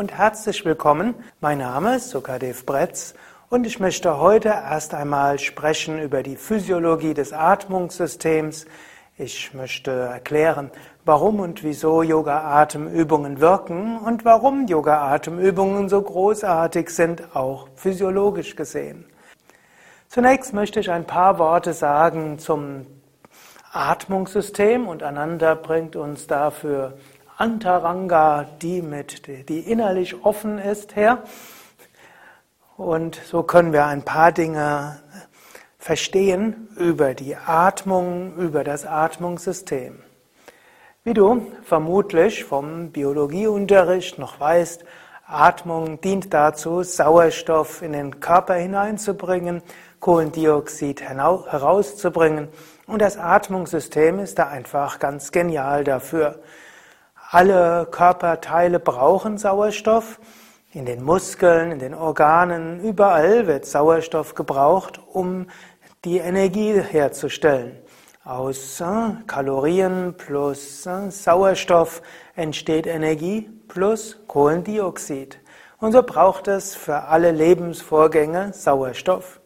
und herzlich willkommen. Mein Name ist Sukadev Bretz und ich möchte heute erst einmal sprechen über die Physiologie des Atmungssystems. Ich möchte erklären, warum und wieso Yoga-Atemübungen wirken und warum Yoga-Atemübungen so großartig sind, auch physiologisch gesehen. Zunächst möchte ich ein paar Worte sagen zum Atmungssystem und Ananda bringt uns dafür Antaranga, die mit, die innerlich offen ist, her. Und so können wir ein paar Dinge verstehen über die Atmung, über das Atmungssystem. Wie du vermutlich vom Biologieunterricht noch weißt, Atmung dient dazu, Sauerstoff in den Körper hineinzubringen, Kohlendioxid herauszubringen. Und das Atmungssystem ist da einfach ganz genial dafür. Alle Körperteile brauchen Sauerstoff. In den Muskeln, in den Organen, überall wird Sauerstoff gebraucht, um die Energie herzustellen. Aus äh, Kalorien plus äh, Sauerstoff entsteht Energie plus Kohlendioxid. Und so braucht es für alle Lebensvorgänge Sauerstoff.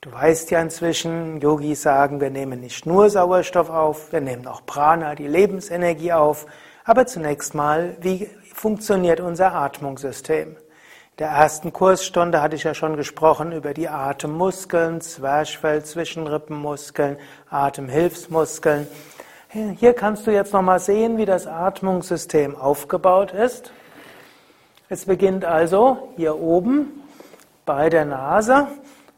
Du weißt ja inzwischen, Yogis sagen, wir nehmen nicht nur Sauerstoff auf, wir nehmen auch Prana, die Lebensenergie auf. Aber zunächst mal, wie funktioniert unser Atmungssystem? In der ersten Kursstunde hatte ich ja schon gesprochen über die Atemmuskeln, Zwerchfell, Zwischenrippenmuskeln, Atemhilfsmuskeln. Hier kannst du jetzt nochmal sehen, wie das Atmungssystem aufgebaut ist. Es beginnt also hier oben bei der Nase.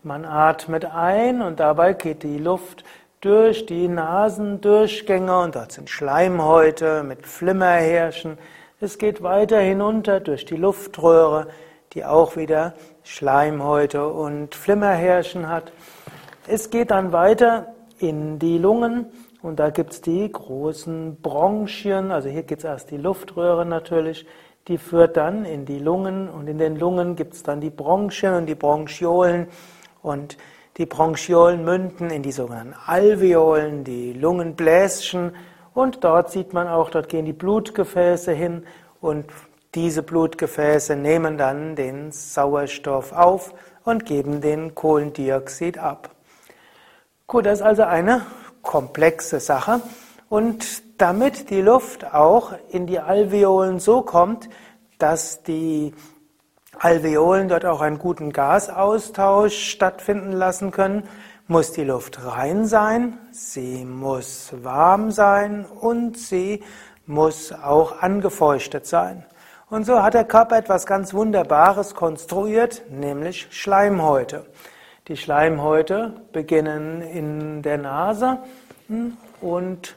Man atmet ein und dabei geht die Luft durch die Nasendurchgänge und dort sind Schleimhäute mit Flimmerhärchen. Es geht weiter hinunter durch die Luftröhre, die auch wieder Schleimhäute und Flimmerhärchen hat. Es geht dann weiter in die Lungen und da gibt's die großen Bronchien, also hier geht's erst die Luftröhre natürlich, die führt dann in die Lungen und in den Lungen gibt's dann die Bronchien und die Bronchiolen und die Bronchiolen münden in die sogenannten Alveolen, die Lungenbläschen. Und dort sieht man auch, dort gehen die Blutgefäße hin und diese Blutgefäße nehmen dann den Sauerstoff auf und geben den Kohlendioxid ab. Gut, das ist also eine komplexe Sache. Und damit die Luft auch in die Alveolen so kommt, dass die Alveolen dort auch einen guten Gasaustausch stattfinden lassen können, muss die Luft rein sein, sie muss warm sein und sie muss auch angefeuchtet sein. Und so hat der Körper etwas ganz Wunderbares konstruiert, nämlich Schleimhäute. Die Schleimhäute beginnen in der Nase hm, und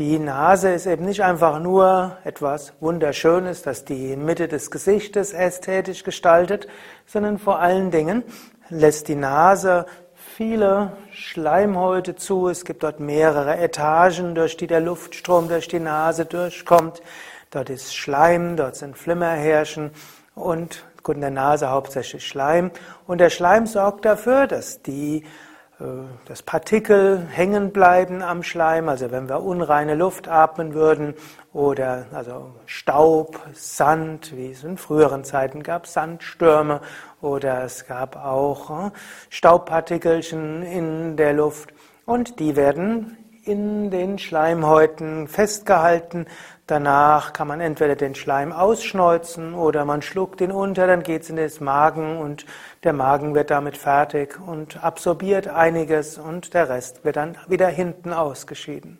die Nase ist eben nicht einfach nur etwas Wunderschönes, das die Mitte des Gesichtes ästhetisch gestaltet, sondern vor allen Dingen lässt die Nase viele Schleimhäute zu. Es gibt dort mehrere Etagen, durch die der Luftstrom durch die Nase durchkommt. Dort ist Schleim, dort sind Flimmerhärchen und in der Nase hauptsächlich Schleim. Und der Schleim sorgt dafür, dass die äh, dass Partikel hängen bleiben am Schleim, also wenn wir unreine Luft atmen würden oder also Staub, Sand, wie es in früheren Zeiten gab, Sandstürme oder es gab auch äh, Staubpartikelchen in der Luft. Und die werden in den Schleimhäuten festgehalten. Danach kann man entweder den Schleim ausschneuzen oder man schluckt ihn unter, dann geht es in den Magen und der Magen wird damit fertig und absorbiert einiges und der Rest wird dann wieder hinten ausgeschieden.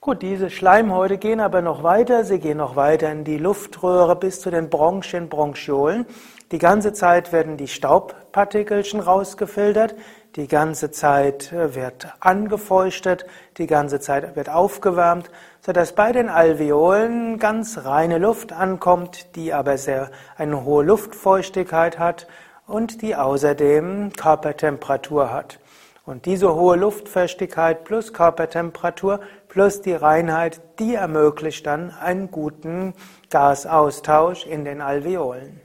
Gut, diese Schleimhäute gehen aber noch weiter. Sie gehen noch weiter in die Luftröhre bis zu den Bronchien, Bronchiolen. Die ganze Zeit werden die Staubpartikelchen rausgefiltert. Die ganze Zeit äh, wird angefeuchtet, die ganze Zeit wird aufgewärmt, sodass bei den Alveolen ganz reine Luft ankommt, die aber sehr eine hohe Luftfeuchtigkeit hat und die außerdem Körpertemperatur hat. Und diese hohe Luftfeuchtigkeit plus Körpertemperatur plus die Reinheit, die ermöglicht dann einen guten Gasaustausch in den Alveolen.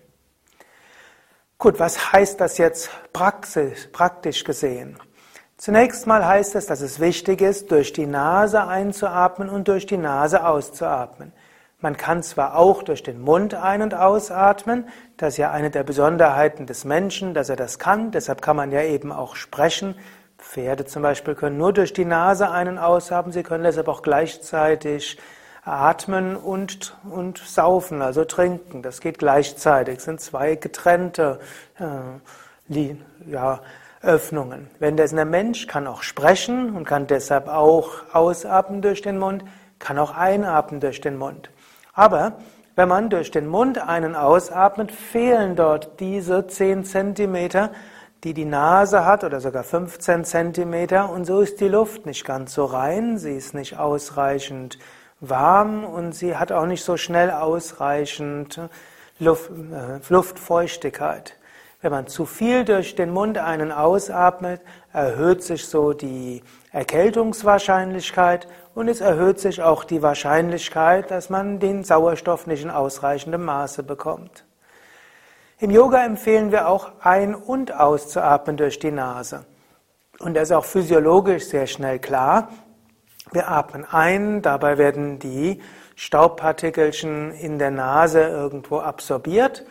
Gut, was heißt das jetzt praxisch, praktisch gesehen? Zunächst mal heißt es, dass es wichtig ist, durch die Nase einzuatmen und durch die Nase auszuatmen. Man kann zwar auch durch den Mund ein- und ausatmen, das ist ja eine der Besonderheiten des Menschen, dass er das kann, deshalb kann man ja eben auch sprechen. Pferde zum Beispiel können nur durch die Nase ein- und ausatmen, sie können deshalb auch gleichzeitig atmen und, und saufen, also trinken. Das geht gleichzeitig, sind zwei getrennte äh, ja, Öffnungen. Wenn das ein Mensch kann auch sprechen und kann deshalb auch ausatmen durch den Mund, kann auch einatmen durch den Mund. Aber wenn man durch den Mund einen ausatmet, fehlen dort diese 10 Zentimeter, die die Nase hat, oder sogar 15 Zentimeter, und so ist die Luft nicht ganz so rein, sie ist nicht ausreichend warm und sie hat auch nicht so schnell ausreichend Luft, äh, Luftfeuchtigkeit. Wenn man zu viel durch den Mund einen ausatmet, erhöht sich so die Erkältungswahrscheinlichkeit und es erhöht sich auch die Wahrscheinlichkeit, dass man den Sauerstoff nicht in ausreichendem Maße bekommt. Im Yoga empfehlen wir auch ein- und auszuatmen durch die Nase. Und das ist auch physiologisch sehr schnell klar. Wir atmen ein, dabei werden die Staubpartikelchen in der Nase irgendwo absorbiert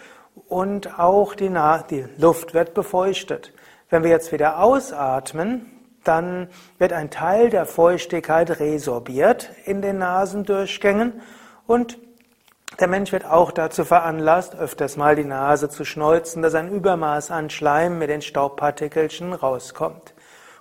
und auch die, Na die Luft wird befeuchtet. Wenn wir jetzt wieder ausatmen, dann wird ein Teil der Feuchtigkeit resorbiert in den Nasendurchgängen und der Mensch wird auch dazu veranlasst, öfters mal die Nase zu schneuzen, dass ein Übermaß an Schleim mit den Staubpartikelchen rauskommt.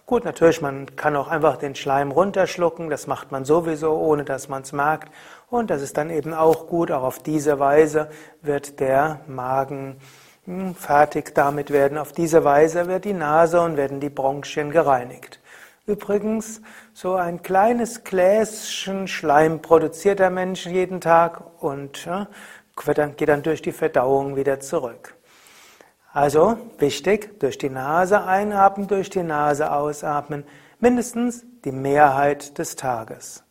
Gut, natürlich, man kann auch einfach den Schleim runterschlucken, das macht man sowieso, ohne dass man es merkt. Und das ist dann eben auch gut, auch auf diese Weise wird der Magen hm, fertig damit werden. Auf diese Weise wird die Nase und werden die Bronchien gereinigt. Übrigens, so ein kleines Gläschen Schleim produziert der Mensch jeden Tag und geht dann durch die Verdauung wieder zurück. Also wichtig, durch die Nase einatmen, durch die Nase ausatmen, mindestens die Mehrheit des Tages.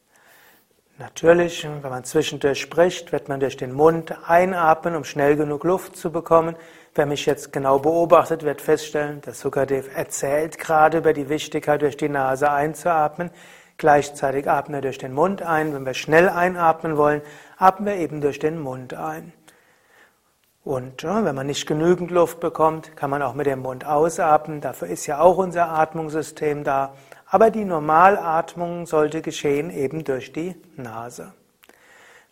Natürlich, wenn man zwischendurch spricht, wird man durch den Mund einatmen, um schnell genug Luft zu bekommen. Wer mich jetzt genau beobachtet, wird feststellen, dass Sukadev erzählt gerade über die Wichtigkeit, durch die Nase einzuatmen. Gleichzeitig atmen wir durch den Mund ein. Wenn wir schnell einatmen wollen, atmen wir eben durch den Mund ein. Und ja, wenn man nicht genügend Luft bekommt, kann man auch mit dem Mund ausatmen. Dafür ist ja auch unser Atmungssystem da. Aber die Normalatmung sollte geschehen eben durch die Nase.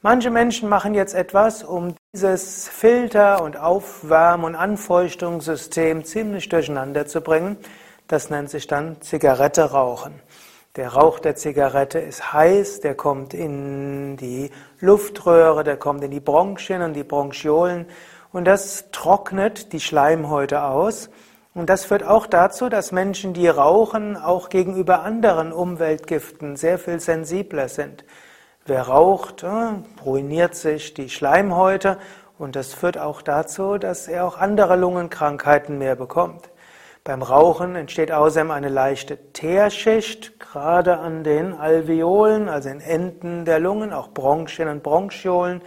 Manche Menschen machen jetzt etwas, um dieses Filter- und Aufwärm- und Anfeuchtungssystem ziemlich durcheinander zu bringen. Das nennt sich dann Zigarette rauchen. Der Rauch der Zigarette ist heiß, der kommt in die Luftröhre, der kommt in die Bronchien und die Bronchiolen und das trocknet die Schleimhäute aus. Und das führt auch dazu, dass Menschen, die rauchen, auch gegenüber anderen Umweltgiften sehr viel sensibler sind. Wer raucht, äh, ruiniert sich die Schleimhäute und das führt auch dazu, dass er auch andere Lungenkrankheiten mehr bekommt. Beim Rauchen entsteht außerdem eine leichte Teerschicht, gerade an den Alveolen, also in Enden der Lungen, auch Bronchien und Bronchiolen.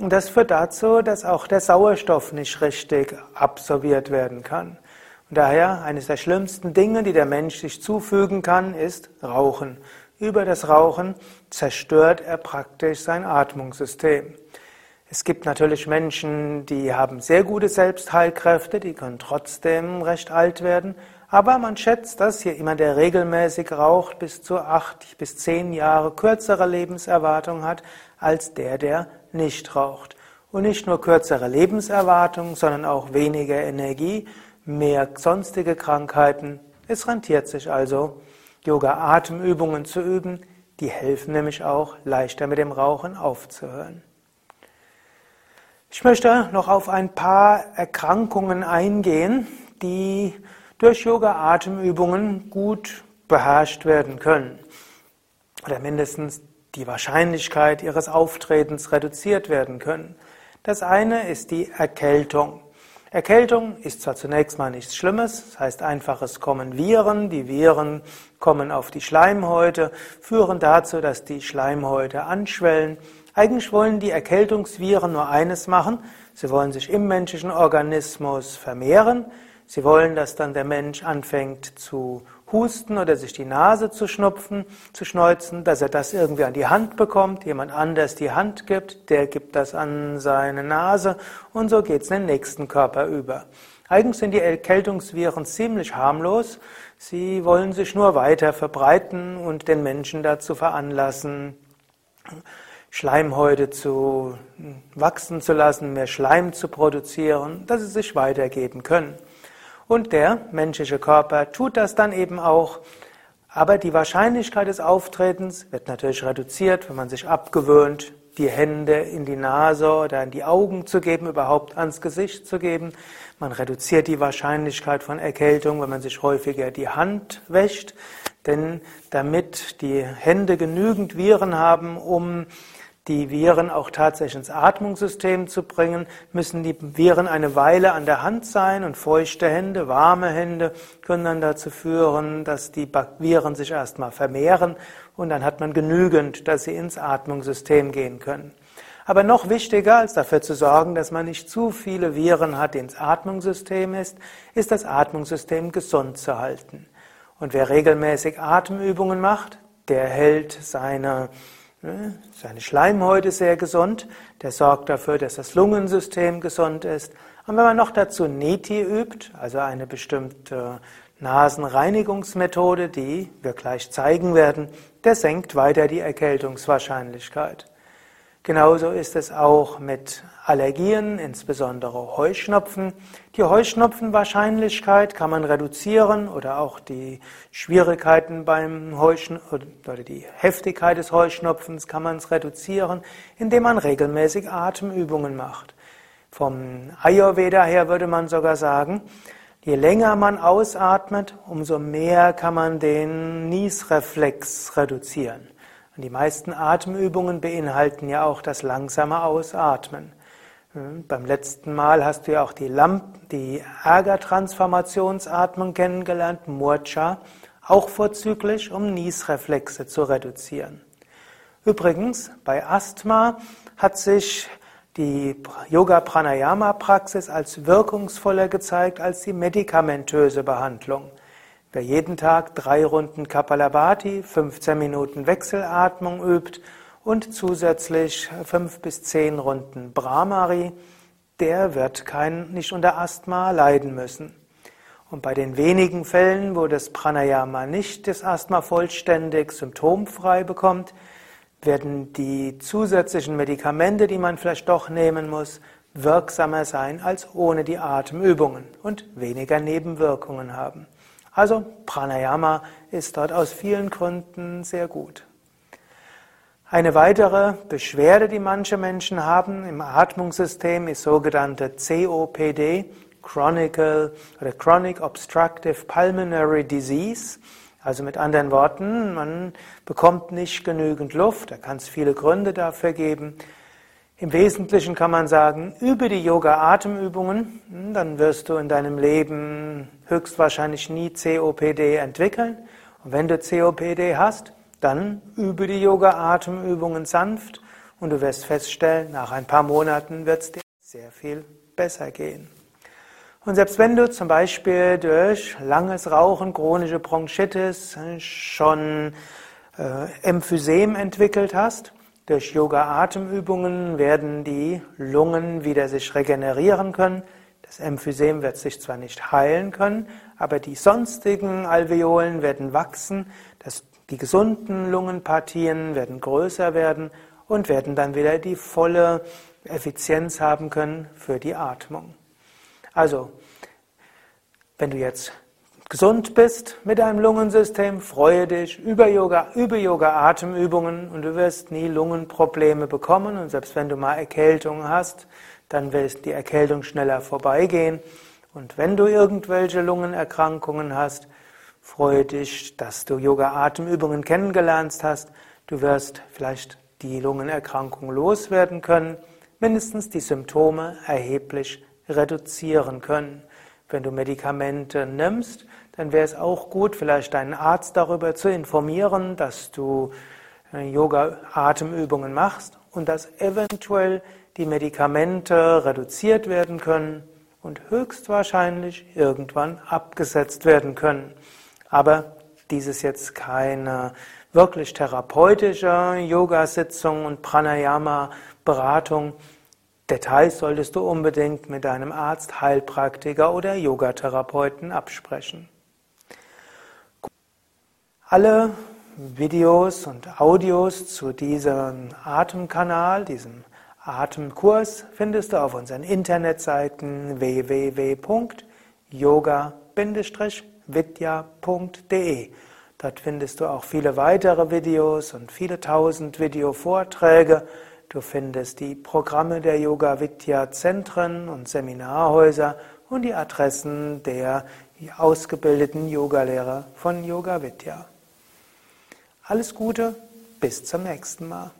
Und das führt dazu, dass auch der Sauerstoff nicht richtig absorbiert werden kann. Und daher eines der schlimmsten Dinge, die der Mensch sich zufügen kann, ist Rauchen. Über das Rauchen zerstört er praktisch sein Atmungssystem. Es gibt natürlich Menschen, die haben sehr gute Selbstheilkräfte, die können trotzdem recht alt werden. Aber man schätzt, dass hier jemand, der regelmäßig raucht, bis zu acht bis zehn Jahre kürzere Lebenserwartung hat als der, der nicht raucht. Und nicht nur kürzere Lebenserwartung, sondern auch weniger Energie, mehr sonstige Krankheiten. Es rentiert sich also, Yoga-Atemübungen zu üben. Die helfen nämlich auch, leichter mit dem Rauchen aufzuhören. Ich möchte noch auf ein paar Erkrankungen eingehen, die durch Yoga-Atemübungen gut beherrscht werden können. Oder mindestens die Wahrscheinlichkeit ihres Auftretens reduziert werden können. Das eine ist die Erkältung. Erkältung ist zwar zunächst mal nichts Schlimmes, das heißt einfach, es kommen Viren, die Viren kommen auf die Schleimhäute, führen dazu, dass die Schleimhäute anschwellen. Eigentlich wollen die Erkältungsviren nur eines machen, sie wollen sich im menschlichen Organismus vermehren, sie wollen, dass dann der Mensch anfängt zu husten oder sich die Nase zu schnupfen, zu schneuzen, dass er das irgendwie an die Hand bekommt, jemand anders die Hand gibt, der gibt das an seine Nase und so geht's in den nächsten Körper über. Eigentlich sind die Erkältungsviren ziemlich harmlos. Sie wollen sich nur weiter verbreiten und den Menschen dazu veranlassen, Schleimhäute zu wachsen zu lassen, mehr Schleim zu produzieren, dass sie sich weitergeben können. Und der menschliche Körper tut das dann eben auch. Aber die Wahrscheinlichkeit des Auftretens wird natürlich reduziert, wenn man sich abgewöhnt, die Hände in die Nase oder in die Augen zu geben, überhaupt ans Gesicht zu geben. Man reduziert die Wahrscheinlichkeit von Erkältung, wenn man sich häufiger die Hand wäscht. Denn damit die Hände genügend Viren haben, um die Viren auch tatsächlich ins Atmungssystem zu bringen, müssen die Viren eine Weile an der Hand sein und feuchte Hände, warme Hände können dann dazu führen, dass die Viren sich erstmal vermehren und dann hat man genügend, dass sie ins Atmungssystem gehen können. Aber noch wichtiger, als dafür zu sorgen, dass man nicht zu viele Viren hat, die ins Atmungssystem ist, ist das Atmungssystem gesund zu halten. Und wer regelmäßig Atemübungen macht, der hält seine seine Schleimhäute sehr gesund, der sorgt dafür, dass das Lungensystem gesund ist. Und wenn man noch dazu Neti übt, also eine bestimmte Nasenreinigungsmethode, die wir gleich zeigen werden, der senkt weiter die Erkältungswahrscheinlichkeit. Genauso ist es auch mit Allergien, insbesondere Heuschnupfen. Die Heuschnupfenwahrscheinlichkeit kann man reduzieren oder auch die Schwierigkeiten beim Heuschnupfen oder die Heftigkeit des Heuschnupfens kann man reduzieren, indem man regelmäßig Atemübungen macht. Vom Ayurveda her würde man sogar sagen, je länger man ausatmet, umso mehr kann man den Niesreflex reduzieren. Und die meisten Atemübungen beinhalten ja auch das langsame Ausatmen. Hm, beim letzten Mal hast du ja auch die, Lamp die Ärgertransformationsatmung kennengelernt, Murcha, auch vorzüglich, um Niesreflexe zu reduzieren. Übrigens, bei Asthma hat sich die Yoga-Pranayama-Praxis als wirkungsvoller gezeigt als die medikamentöse Behandlung. Wer jeden Tag drei Runden Kapalabhati, 15 Minuten Wechselatmung übt und zusätzlich fünf bis zehn Runden Brahmari, der wird kein, nicht unter Asthma leiden müssen. Und bei den wenigen Fällen, wo das Pranayama nicht das Asthma vollständig symptomfrei bekommt, werden die zusätzlichen Medikamente, die man vielleicht doch nehmen muss, wirksamer sein als ohne die Atemübungen und weniger Nebenwirkungen haben. Also Pranayama ist dort aus vielen Gründen sehr gut. Eine weitere Beschwerde, die manche Menschen haben im Atmungssystem, ist sogenannte COPD, Chronic oder Chronic Obstructive Pulmonary Disease. Also mit anderen Worten, man bekommt nicht genügend Luft, da kann es viele Gründe dafür geben. Im Wesentlichen kann man sagen, übe die Yoga-Atemübungen, hm, dann wirst du in deinem Leben höchstwahrscheinlich nie COPD entwickeln. Und wenn du COPD hast, dann übe die Yoga-Atemübungen sanft und du wirst feststellen, nach ein paar Monaten wird es dir sehr viel besser gehen. Und selbst wenn du zum Beispiel durch langes Rauchen, chronische Bronchitis schon äh, Emphysem entwickelt hast, durch Yoga-Atemübungen werden die Lungen wieder sich regenerieren können. Das Emphysem wird sich zwar nicht heilen können, aber die sonstigen Alveolen werden wachsen, die gesunden Lungenpartien werden größer werden und werden dann wieder die volle Effizienz haben können für die Atmung. Also, wenn du jetzt gesund bist mit deinem Lungensystem, freue dich über Yoga, über Yoga Atemübungen und du wirst nie Lungenprobleme bekommen und selbst wenn du mal Erkältung hast, dann wird die Erkältung schneller vorbeigehen und wenn du irgendwelche Lungenerkrankungen hast, freue dich, dass du Yoga Atemübungen kennengelernt hast. Du wirst vielleicht die Lungenerkrankung loswerden können, mindestens die Symptome erheblich reduzieren können. Wenn du Medikamente nimmst, dann wäre es auch gut, vielleicht deinen Arzt darüber zu informieren, dass du äh, Yoga-Atemübungen machst und dass eventuell die Medikamente reduziert werden können und höchstwahrscheinlich irgendwann abgesetzt werden können. Aber Dies ist jetzt keine wirklich therapeutische Yoga-Sitzung und Pranayama-Beratung. Details solltest du unbedingt mit deinem Arzt, Heilpraktiker oder Yogatherapeuten absprechen. Alle Videos und Audios zu diesem Atemkanal, diesem Atemkurs findest du auf unseren Internetseiten www.yoga-vidya.de. Dort findest du auch viele weitere Videos und viele tausend Videovorträge. Du findest die Programme der Yoga Vidya Zentren und Seminarhäuser und die Adressen der ausgebildeten Yogalehrer von Yoga Vidya. Alles Gute, bis zum nächsten Mal.